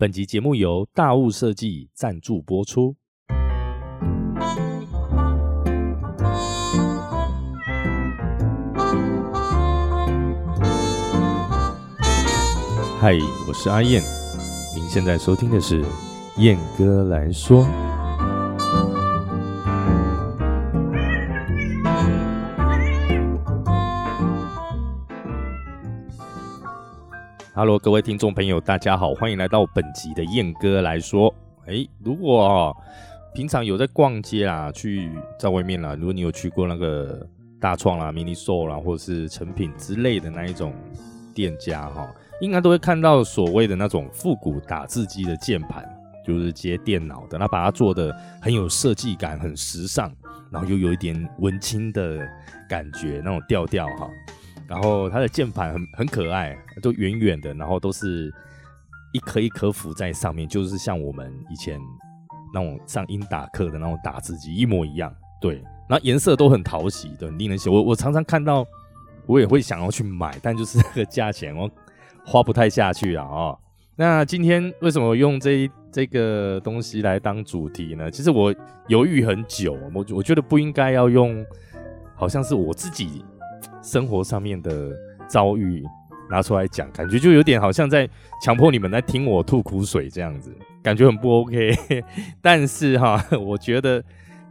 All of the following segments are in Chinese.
本集节目由大物设计赞助播出。嗨，我是阿燕，您现在收听的是燕哥来说。Hello，各位听众朋友，大家好，欢迎来到本集的燕哥来说。哎，如果平常有在逛街啊，去在外面啦，如果你有去过那个大创啦、mini s o l 啦，或者是成品之类的那一种店家哈，应该都会看到所谓的那种复古打字机的键盘，就是接电脑的，那把它做的很有设计感，很时尚，然后又有一点文青的感觉，那种调调哈。然后它的键盘很很可爱，都圆圆的，然后都是一颗一颗浮在上面，就是像我们以前那种上英打课的那种打字机一模一样。对，然后颜色都很讨喜，的，很令人喜。我我常常看到，我也会想要去买，但就是那个价钱我花不太下去啊。哦，那今天为什么用这这个东西来当主题呢？其实我犹豫很久，我我觉得不应该要用，好像是我自己。生活上面的遭遇拿出来讲，感觉就有点好像在强迫你们来听我吐苦水这样子，感觉很不 OK。但是哈，我觉得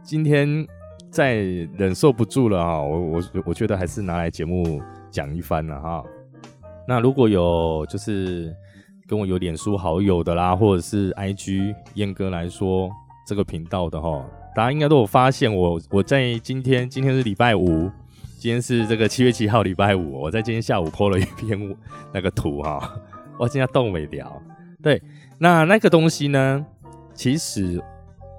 今天再忍受不住了哈，我我我觉得还是拿来节目讲一番了哈。那如果有就是跟我有脸书好友的啦，或者是 IG 燕哥来说这个频道的哈，大家应该都有发现我我在今天今天是礼拜五。今天是这个七月七号，礼拜五。我在今天下午 po 了一篇那个图哈，我今天动没聊。对，那那个东西呢，其实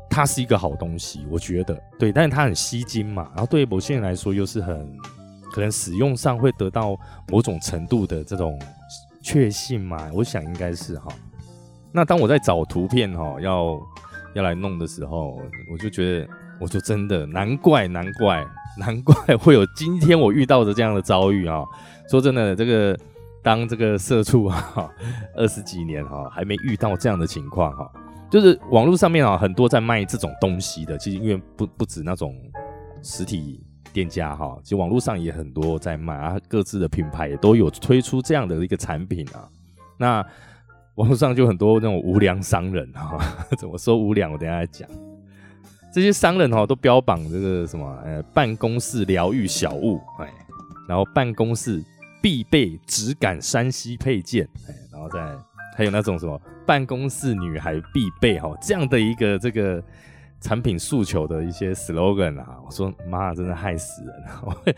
它是一个好东西，我觉得对，但是它很吸睛嘛。然后对于某些人来说，又是很可能使用上会得到某种程度的这种确信嘛。我想应该是哈。那当我在找图片哈，要要来弄的时候，我就觉得，我就真的难怪，难怪。难怪会有今天我遇到的这样的遭遇啊！说真的，这个当这个社畜啊，二十几年哈，还没遇到这样的情况哈。就是网络上面啊，很多在卖这种东西的，其实因为不不止那种实体店家哈，其实网络上也很多在卖啊，各自的品牌也都有推出这样的一个产品啊。那网络上就很多那种无良商人哈，怎么说无良？我等下来讲。这些商人哈都标榜这个什么呃办公室疗愈小物哎，然后办公室必备质感山西配件哎，然后再还有那种什么办公室女孩必备哈这样的一个这个产品诉求的一些 slogan 啊，我说妈真的害死人！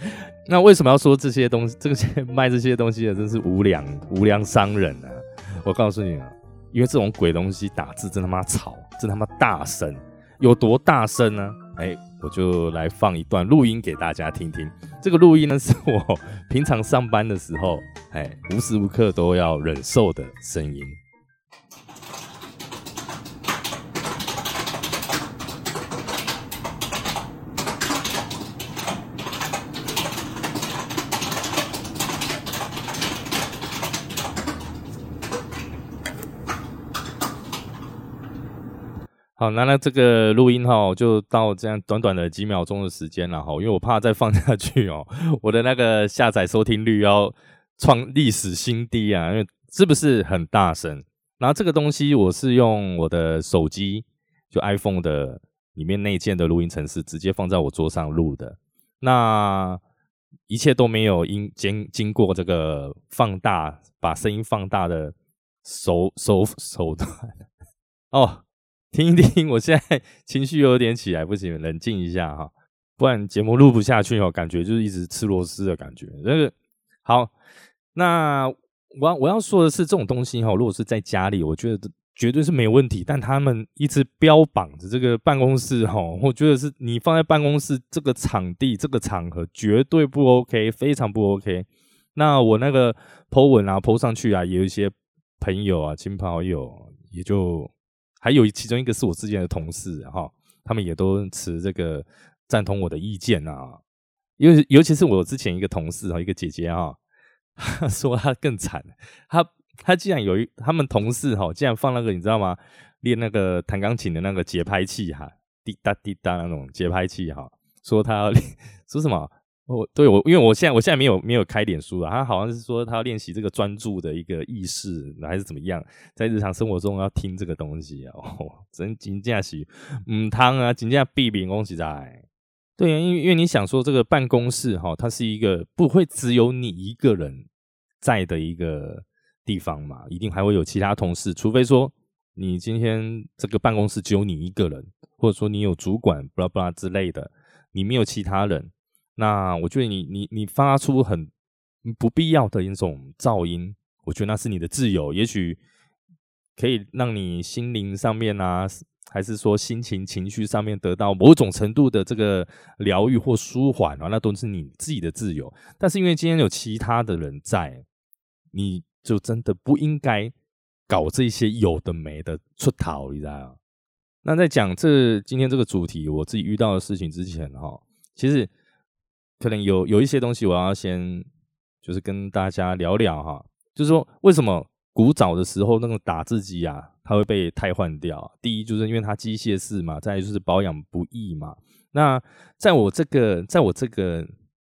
那为什么要说这些东西？这些卖这些东西的真是无良无良商人啊！我告诉你啊，因为这种鬼东西打字真他妈吵，真他妈大声。有多大声呢？哎，我就来放一段录音给大家听听。这个录音呢，是我 平常上班的时候，哎，无时无刻都要忍受的声音。好，那那这个录音哈，就到这样短短的几秒钟的时间了哈，因为我怕再放下去哦，我的那个下载收听率要创历史新低啊，因为是不是很大声？然后这个东西我是用我的手机，就 iPhone 的里面内建的录音程式，直接放在我桌上录的，那一切都没有因经经过这个放大，把声音放大的手手手段 哦。听一听，我现在 情绪有点起来，不行，冷静一下哈，不然节目录不下去哦，感觉就是一直吃螺丝的感觉。那个好，那我我要说的是，这种东西哈，如果是在家里，我觉得绝对是没问题。但他们一直标榜着这个办公室哈，我觉得是你放在办公室这个场地、这个场合绝对不 OK，非常不 OK。那我那个 po 文啊，po 上去啊，也有一些朋友啊、亲朋好友也就。还有其中一个是我之前的同事哈，他们也都持这个赞同我的意见啊。因为尤其是我之前一个同事啊，一个姐姐啊，说她更惨，她她竟然有一他们同事哈，竟然放那个你知道吗？练那个弹钢琴的那个节拍器哈，滴答滴答那种节拍器哈，说他要练说什么？我对我，因为我现在我现在没有没有开脸书了，他好像是说他要练习这个专注的一个意识，还是怎么样，在日常生活中要听这个东西哦，真金价是嗯汤啊，金价必比恭喜在。对啊，因为因为你想说这个办公室哈，它是一个不会只有你一个人在的一个地方嘛，一定还会有其他同事，除非说你今天这个办公室只有你一个人，或者说你有主管巴拉巴拉之类的，你没有其他人。那我觉得你你你发出很不必要的一种噪音，我觉得那是你的自由，也许可以让你心灵上面啊，还是说心情情绪上面得到某种程度的这个疗愈或舒缓啊，那都是你自己的自由。但是因为今天有其他的人在，你就真的不应该搞这些有的没的出逃，你知道？那在讲这今天这个主题，我自己遇到的事情之前哈，其实。可能有有一些东西，我要先就是跟大家聊聊哈，就是说为什么古早的时候那个打字机啊，它会被汰换掉？第一就是因为它机械式嘛，再就是保养不易嘛。那在我这个在我这个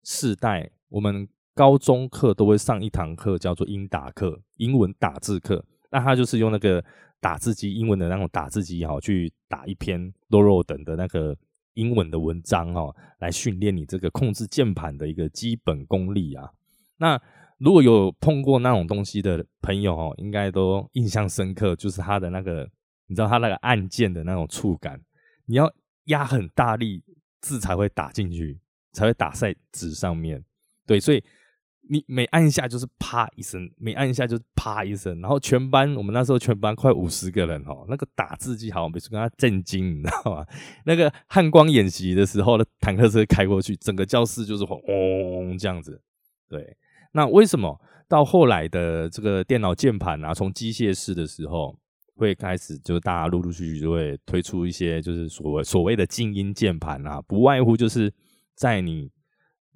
世代，我们高中课都会上一堂课叫做英打课，英文打字课。那它就是用那个打字机，英文的那种打字机哈，去打一篇 low 等的那个。英文的文章哦，来训练你这个控制键盘的一个基本功力啊。那如果有碰过那种东西的朋友哦，应该都印象深刻，就是它的那个，你知道它那个按键的那种触感，你要压很大力，字才会打进去，才会打在纸上面。对，所以。你每按一下就是啪一声，每按一下就是啪一声，然后全班我们那时候全班快五十个人哦，那个打字机好像没是跟他震惊，你知道吗？那个汉光演习的时候的坦克车开过去，整个教室就是轰这样子。对，那为什么到后来的这个电脑键盘啊，从机械式的时候会开始，就是大家陆陆续续就会推出一些就是所谓所谓的静音键盘啊，不外乎就是在你。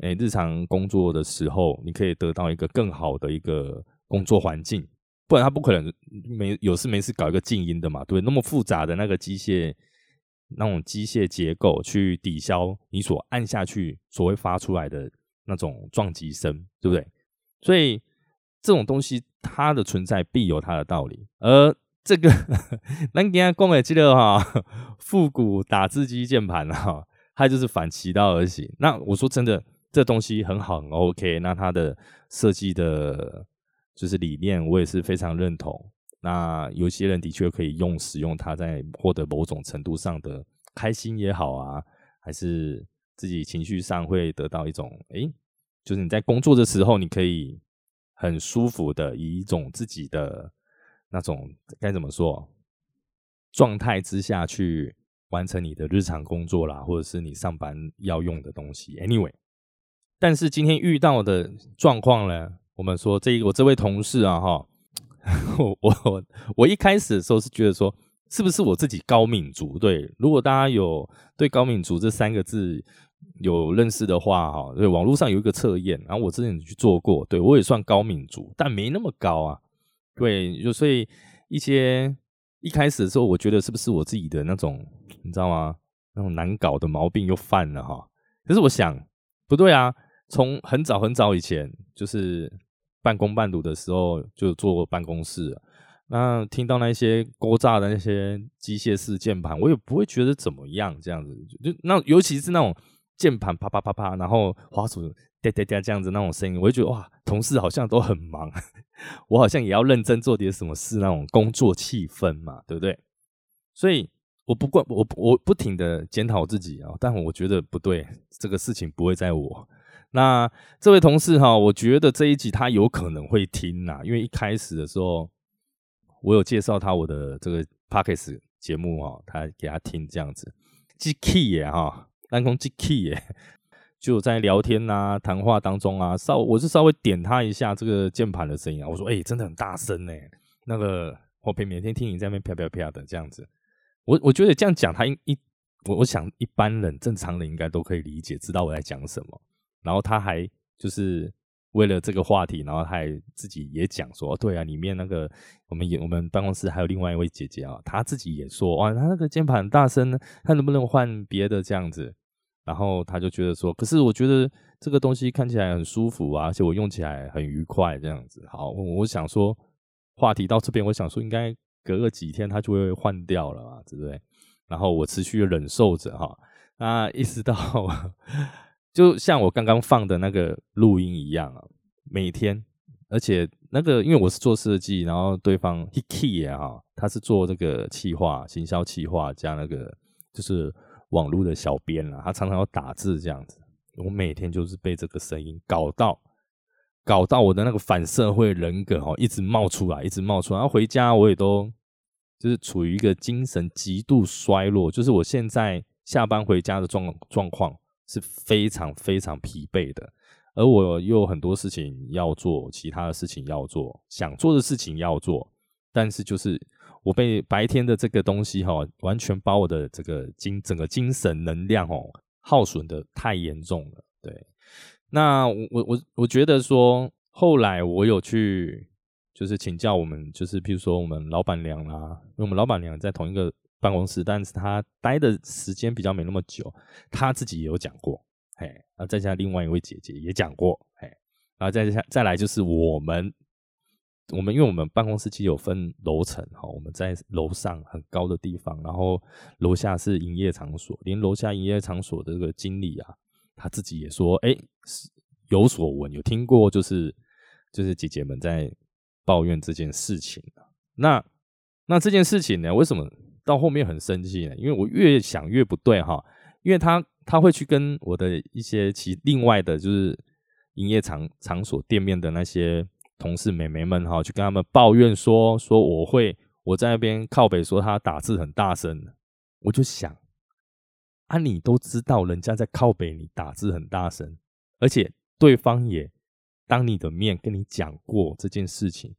诶，日常工作的时候，你可以得到一个更好的一个工作环境，不然他不可能没有事没事搞一个静音的嘛，对那么复杂的那个机械那种机械结构去抵消你所按下去所会发出来的那种撞击声，对不对？所以这种东西它的存在必有它的道理，而这个咱今天讲的这个哈复古打字机键盘哈，它就是反其道而行。那我说真的。这东西很好，很 OK。那它的设计的，就是理念，我也是非常认同。那有些人的确可以用使用它，在获得某种程度上的开心也好啊，还是自己情绪上会得到一种，诶，就是你在工作的时候，你可以很舒服的以一种自己的那种该怎么说状态之下去完成你的日常工作啦，或者是你上班要用的东西。Anyway。但是今天遇到的状况呢？我们说这我这位同事啊，哈，我我我一开始的时候是觉得说，是不是我自己高敏族？对，如果大家有对高敏族这三个字有认识的话，哈，对，网络上有一个测验，然后我之前去做过，对我也算高敏族，但没那么高啊。对，就所以一些一开始的时候，我觉得是不是我自己的那种，你知道吗？那种难搞的毛病又犯了哈。可是我想，不对啊。从很早很早以前，就是半工半读的时候，就坐办公室。那听到那些勾炸的那些机械式键盘，我也不会觉得怎么样。这样子，就那尤其是那种键盘啪啪啪啪，然后滑鼠哒哒哒这样子那种声音，我就觉得哇，同事好像都很忙，我好像也要认真做点什么事，那种工作气氛嘛，对不对？所以我不管我，我不停的检讨自己啊，但我觉得不对，这个事情不会在我。那这位同事哈，我觉得这一集他有可能会听呐，因为一开始的时候我有介绍他我的这个 p o c k e t 节目哈，他给他听这样子，G key 耶哈，单空 G key 耶，就在聊天呐、谈话当中啊，稍我是稍微点他一下这个键盘的声音啊，我说哎，真的很大声呢，那个我每每天听你在那边啪啪啪的这样子，我我觉得这样讲他一一我我想一般人正常人应该都可以理解，知道我在讲什么。然后他还就是为了这个话题，然后他还自己也讲说，对啊，里面那个我们也我们办公室还有另外一位姐姐啊，她自己也说，哇，她那个键盘大声，她能不能换别的这样子。然后他就觉得说，可是我觉得这个东西看起来很舒服啊，而且我用起来很愉快这样子。好，我想说话题到这边，我想说应该隔个几天他就会换掉了嘛，对不对？然后我持续忍受着哈，那一直到。就像我刚刚放的那个录音一样啊，每天，而且那个因为我是做设计，然后对方 Hiki 啊，他是做这个企划、行销企划加那个就是网络的小编啦，他常常要打字这样子，我每天就是被这个声音搞到，搞到我的那个反社会人格哦，一直冒出来，一直冒出来，然后回家我也都就是处于一个精神极度衰弱，就是我现在下班回家的状状况。是非常非常疲惫的，而我又有很多事情要做，其他的事情要做，想做的事情要做，但是就是我被白天的这个东西哈，完全把我的这个精整个精神能量哦耗损的太严重了。对，那我我我我觉得说，后来我有去就是请教我们，就是譬如说我们老板娘啦，因为我们老板娘在同一个。办公室，但是他待的时间比较没那么久，他自己也有讲过，嘿，那再加另外一位姐姐也讲过，嘿，然后再下再来就是我们，我们因为我们办公室其实有分楼层哈，我们在楼上很高的地方，然后楼下是营业场所，连楼下营业场所的这个经理啊，他自己也说，哎，是有所闻，有听过，就是就是姐姐们在抱怨这件事情那那这件事情呢，为什么？到后面很生气呢，因为我越想越不对哈，因为他他会去跟我的一些其另外的，就是营业场场所店面的那些同事美眉们哈，去跟他们抱怨说说我会我在那边靠北说他打字很大声，我就想啊，你都知道人家在靠北你打字很大声，而且对方也当你的面跟你讲过这件事情。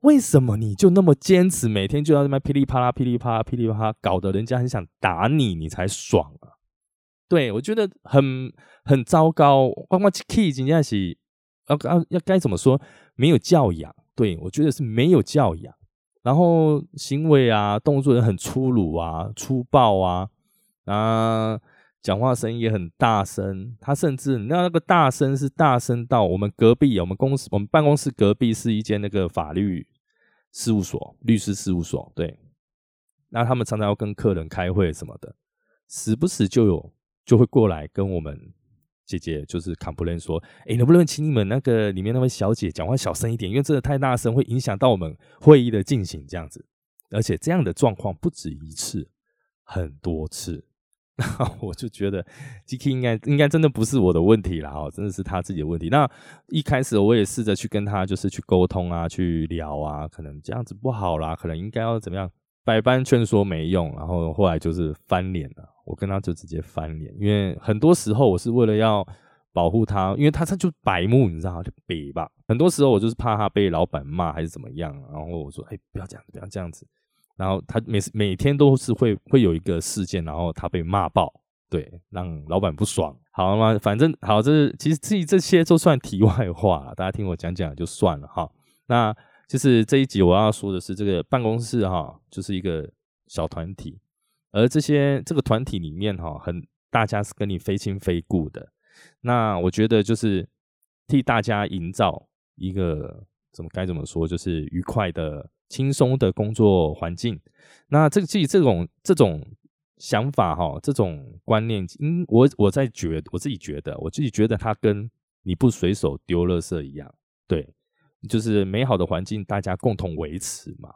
为什么你就那么坚持，每天就要那么噼里啪啦、噼里啪啦、噼里啪啦，搞得人家很想打你，你才爽啊？对我觉得很很糟糕。光光 key 今天是要要要该怎么说？没有教养。对我觉得是没有教养，然后行为啊、动作也很粗鲁啊、粗暴啊啊。讲话声音也很大声，他甚至那那个大声是大声到我们隔壁，我们公司我们办公室隔壁是一间那个法律事务所，律师事务所。对，那他们常常要跟客人开会什么的，时不时就有就会过来跟我们姐姐就是 complain 说，哎，能不能请你们那个里面那位小姐讲话小声一点，因为真的太大声会影响到我们会议的进行这样子，而且这样的状况不止一次，很多次。那我就觉得，GK 应该应该真的不是我的问题了哦，真的是他自己的问题。那一开始我也试着去跟他就是去沟通啊，去聊啊，可能这样子不好啦，可能应该要怎么样，百般劝说没用，然后后来就是翻脸了。我跟他就直接翻脸，因为很多时候我是为了要保护他，因为他他就白目，你知道就北吧。很多时候我就是怕他被老板骂还是怎么样，然后我说，哎，不要这样，不要这样子。然后他每每天都是会会有一个事件，然后他被骂爆，对，让老板不爽。好吗？反正好，这其实这这些都算题外话，大家听我讲讲就算了哈。那就是这一集我要说的是，这个办公室哈，就是一个小团体，而这些这个团体里面哈，很大家是跟你非亲非故的。那我觉得就是替大家营造一个怎么该怎么说，就是愉快的。轻松的工作环境，那这个自己这种这种想法哈，这种观念，嗯，我我在觉，我自己觉得，我自己觉得它跟你不随手丢垃圾一样，对，就是美好的环境大家共同维持嘛。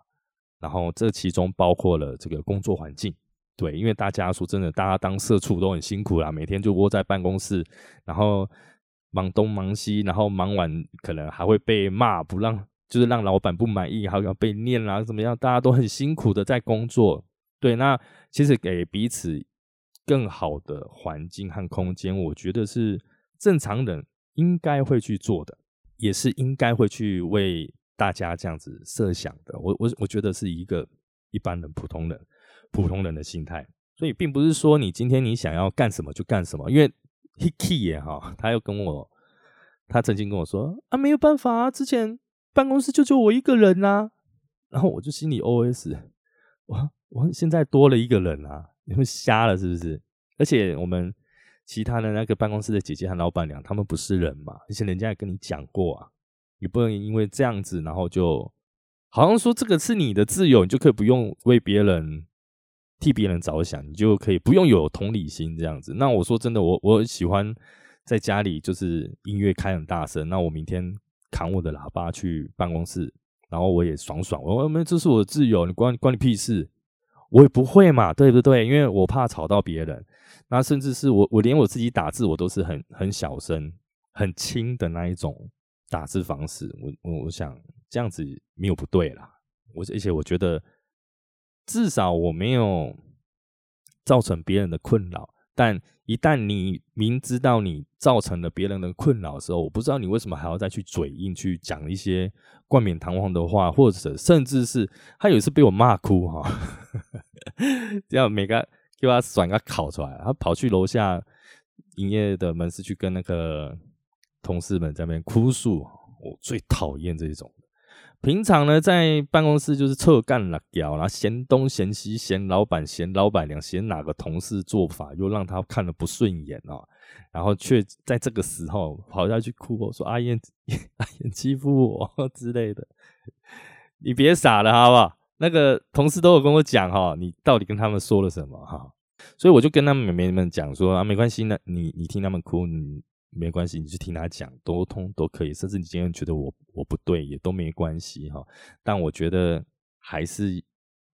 然后这其中包括了这个工作环境，对，因为大家说真的，大家当社畜都很辛苦啦，每天就窝在办公室，然后忙东忙西，然后忙完可能还会被骂，不让。就是让老板不满意，还要被念啦，怎么样？大家都很辛苦的在工作，对。那其实给彼此更好的环境和空间，我觉得是正常人应该会去做的，也是应该会去为大家这样子设想的。我我我觉得是一个一般人、普通人、普通人的心态。所以并不是说你今天你想要干什么就干什么，因为 Hiki 也哈，他又跟我。他曾经跟我说啊，没有办法啊，之前办公室就就我一个人呐。然后我就心里 OS，我我现在多了一个人啊，你们瞎了是不是？而且我们其他的那个办公室的姐姐和老板娘，他们不是人嘛，而且人家也跟你讲过啊，你不能因为这样子，然后就好像说这个是你的自由，你就可以不用为别人替别人着想，你就可以不用有同理心这样子。那我说真的，我我喜欢在家里就是音乐开很大声，那我明天扛我的喇叭去办公室。然后我也爽爽，我们这是我的自由，你关关你屁事，我也不会嘛，对不对？因为我怕吵到别人，那甚至是我我连我自己打字我都是很很小声、很轻的那一种打字方式，我我我想这样子没有不对啦，我而且我觉得至少我没有造成别人的困扰。但一旦你明知道你造成了别人的困扰的时候，我不知道你为什么还要再去嘴硬去讲一些冠冕堂皇的话，或者甚至是他有一次被我骂哭哈，这样每个给他甩个考出来，他跑去楼下营业的门市去跟那个同事们在那边哭诉，我最讨厌这种。平常呢，在办公室就是臭干了屌，然后嫌东嫌西，嫌老板，嫌老板娘，嫌哪个同事做法又让他看了不顺眼哦，然后却在这个时候跑下去哭，说阿燕，阿 燕欺负我之类的，你别傻了好不好？那个同事都有跟我讲哈，你到底跟他们说了什么哈？所以我就跟他们妹妹们讲说啊，没关系，那你你听他们哭，你。没关系，你去听他讲，沟通都可以。甚至你今天觉得我我不对，也都没关系哈。但我觉得还是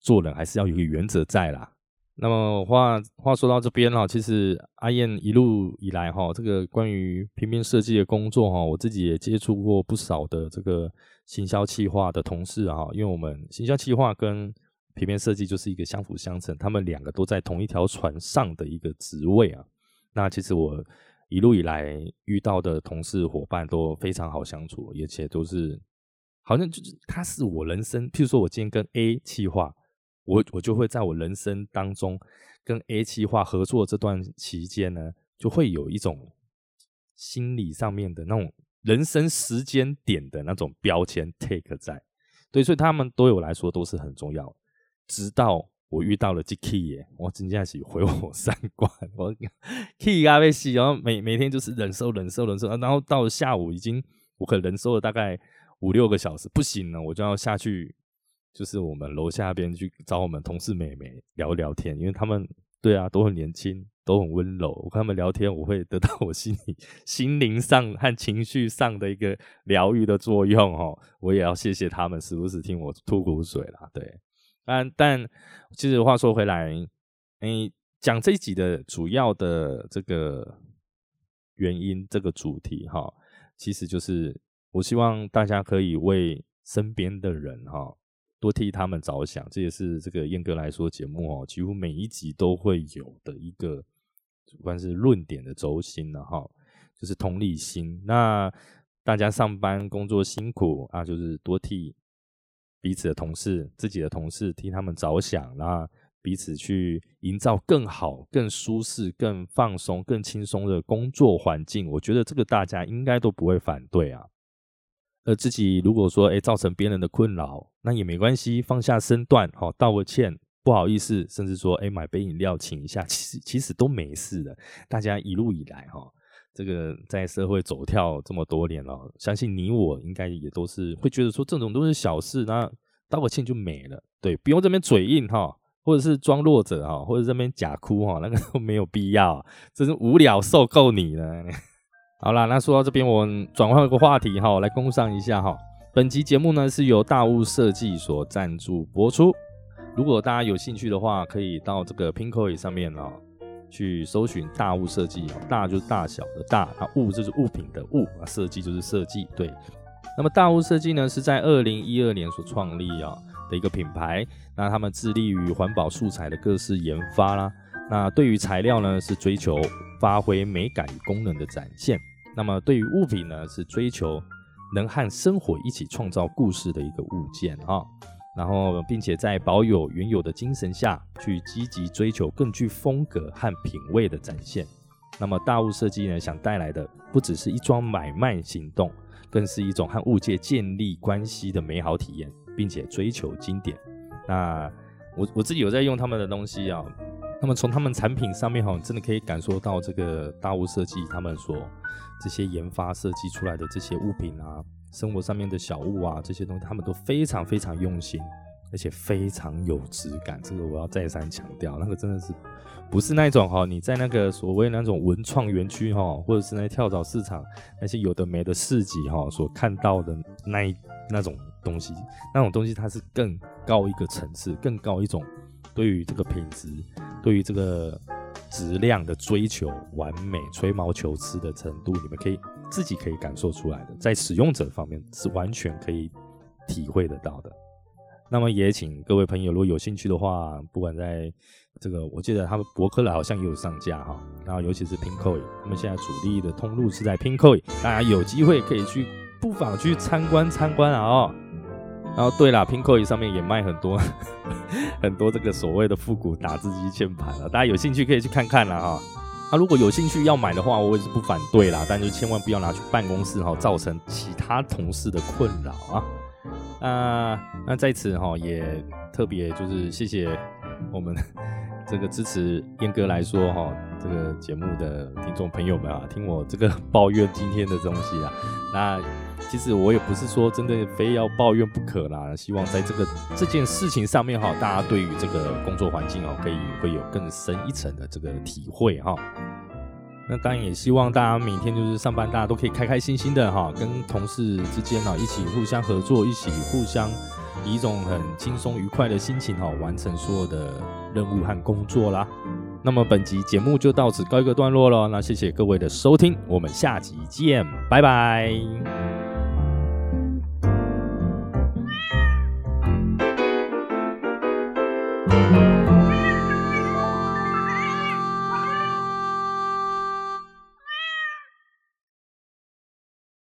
做人还是要有一个原则在啦。那么话话说到这边哈，其实阿燕一路以来哈，这个关于平面设计的工作哈，我自己也接触过不少的这个行销企划的同事哈。因为我们行销企划跟平面设计就是一个相辅相成，他们两个都在同一条船上的一个职位啊。那其实我。一路以来遇到的同事伙伴都非常好相处，而且都是好像就是他是我人生，譬如说我今天跟 A 企划，我我就会在我人生当中跟 A 企划合作这段期间呢，就会有一种心理上面的那种人生时间点的那种标签 take 在，对，所以他们对我来说都是很重要，直到。我遇到了这 key 耶，我真正是毁我三观。我 key 啊被洗，然后每每天就是忍受、忍受、忍受，然后到了下午已经我可能忍受了大概五六个小时，不行了，我就要下去，就是我们楼下边去找我们同事妹妹聊聊天，因为他们对啊都很年轻，都很温柔。我跟他们聊天，我会得到我心里 心灵上和情绪上的一个疗愈的作用哦。我也要谢谢他们，时不时听我吐苦水啦，对。但但其实话说回来，诶，讲这一集的主要的这个原因，这个主题哈，其实就是我希望大家可以为身边的人哈多替他们着想，这也是这个燕哥来说节目哦，几乎每一集都会有的一个，不管是论点的轴心了哈，就是同理心。那大家上班工作辛苦啊，就是多替。彼此的同事，自己的同事，替他们着想，那彼此去营造更好、更舒适、更放松、更轻松的工作环境。我觉得这个大家应该都不会反对啊。而自己如果说，哎，造成别人的困扰，那也没关系，放下身段，好，道个歉，不好意思，甚至说，哎，买杯饮料请一下，其实其实都没事的。大家一路以来，哈。这个在社会走跳这么多年了，相信你我应该也都是会觉得说这种都是小事，那道个歉就没了，对，不用这边嘴硬哈，或者是装弱者哈，或者这边假哭哈，那个都没有必要，真是无聊受够你了。好啦，那说到这边，我转换一个话题哈，来工商一下哈。本集节目呢是由大物设计所赞助播出，如果大家有兴趣的话，可以到这个 Pinkoi 上面哦。去搜寻大物设计哦，大就是大小的大，啊物就是物品的物，啊设计就是设计。对，那么大物设计呢是在二零一二年所创立啊的一个品牌，那他们致力于环保素材的各式研发啦。那对于材料呢是追求发挥美感与功能的展现，那么对于物品呢是追求能和生活一起创造故事的一个物件啊。然后，并且在保有原有的精神下去积极追求更具风格和品味的展现。那么大物设计呢，想带来的不只是一桩买卖行动，更是一种和物界建立关系的美好体验，并且追求经典。那我我自己有在用他们的东西啊，那么从他们产品上面哈，真的可以感受到这个大物设计他们所这些研发设计出来的这些物品啊，生活上面的小物啊，这些东西他们都非常非常用心。而且非常有质感，这个我要再三强调，那个真的是不是那种哈，你在那个所谓那种文创园区哈，或者是那跳蚤市场那些有的没的市集哈，所看到的那一那种东西，那种东西它是更高一个层次，更高一种对于这个品质，对于这个质量的追求，完美吹毛求疵的程度，你们可以自己可以感受出来的，在使用者方面是完全可以体会得到的。那么也请各位朋友，如果有兴趣的话，不管在这个，我记得他们博客了好像也有上架哈。然后尤其是 Pinkoi，他们现在主力的通路是在 Pinkoi，大家有机会可以去不妨去参观参观啊哦。然后对了，Pinkoi 上面也卖很多 很多这个所谓的复古打字机键盘了，大家有兴趣可以去看看了哈。那如果有兴趣要买的话，我也是不反对啦，但就千万不要拿去办公室哈，造成其他同事的困扰啊。啊，那在此哈也特别就是谢谢我们 这个支持燕哥来说哈这个节目的听众朋友们啊，听我这个抱怨今天的东西啊，那其实我也不是说真的非要抱怨不可啦，希望在这个这件事情上面哈，大家对于这个工作环境哦，可以会有更深一层的这个体会哈。那当然也希望大家每天就是上班，大家都可以开开心心的哈，跟同事之间呢一起互相合作，一起互相以一种很轻松愉快的心情哈，完成所有的任务和工作啦。那么本集节目就到此告一个段落了，那谢谢各位的收听，我们下集见，拜拜。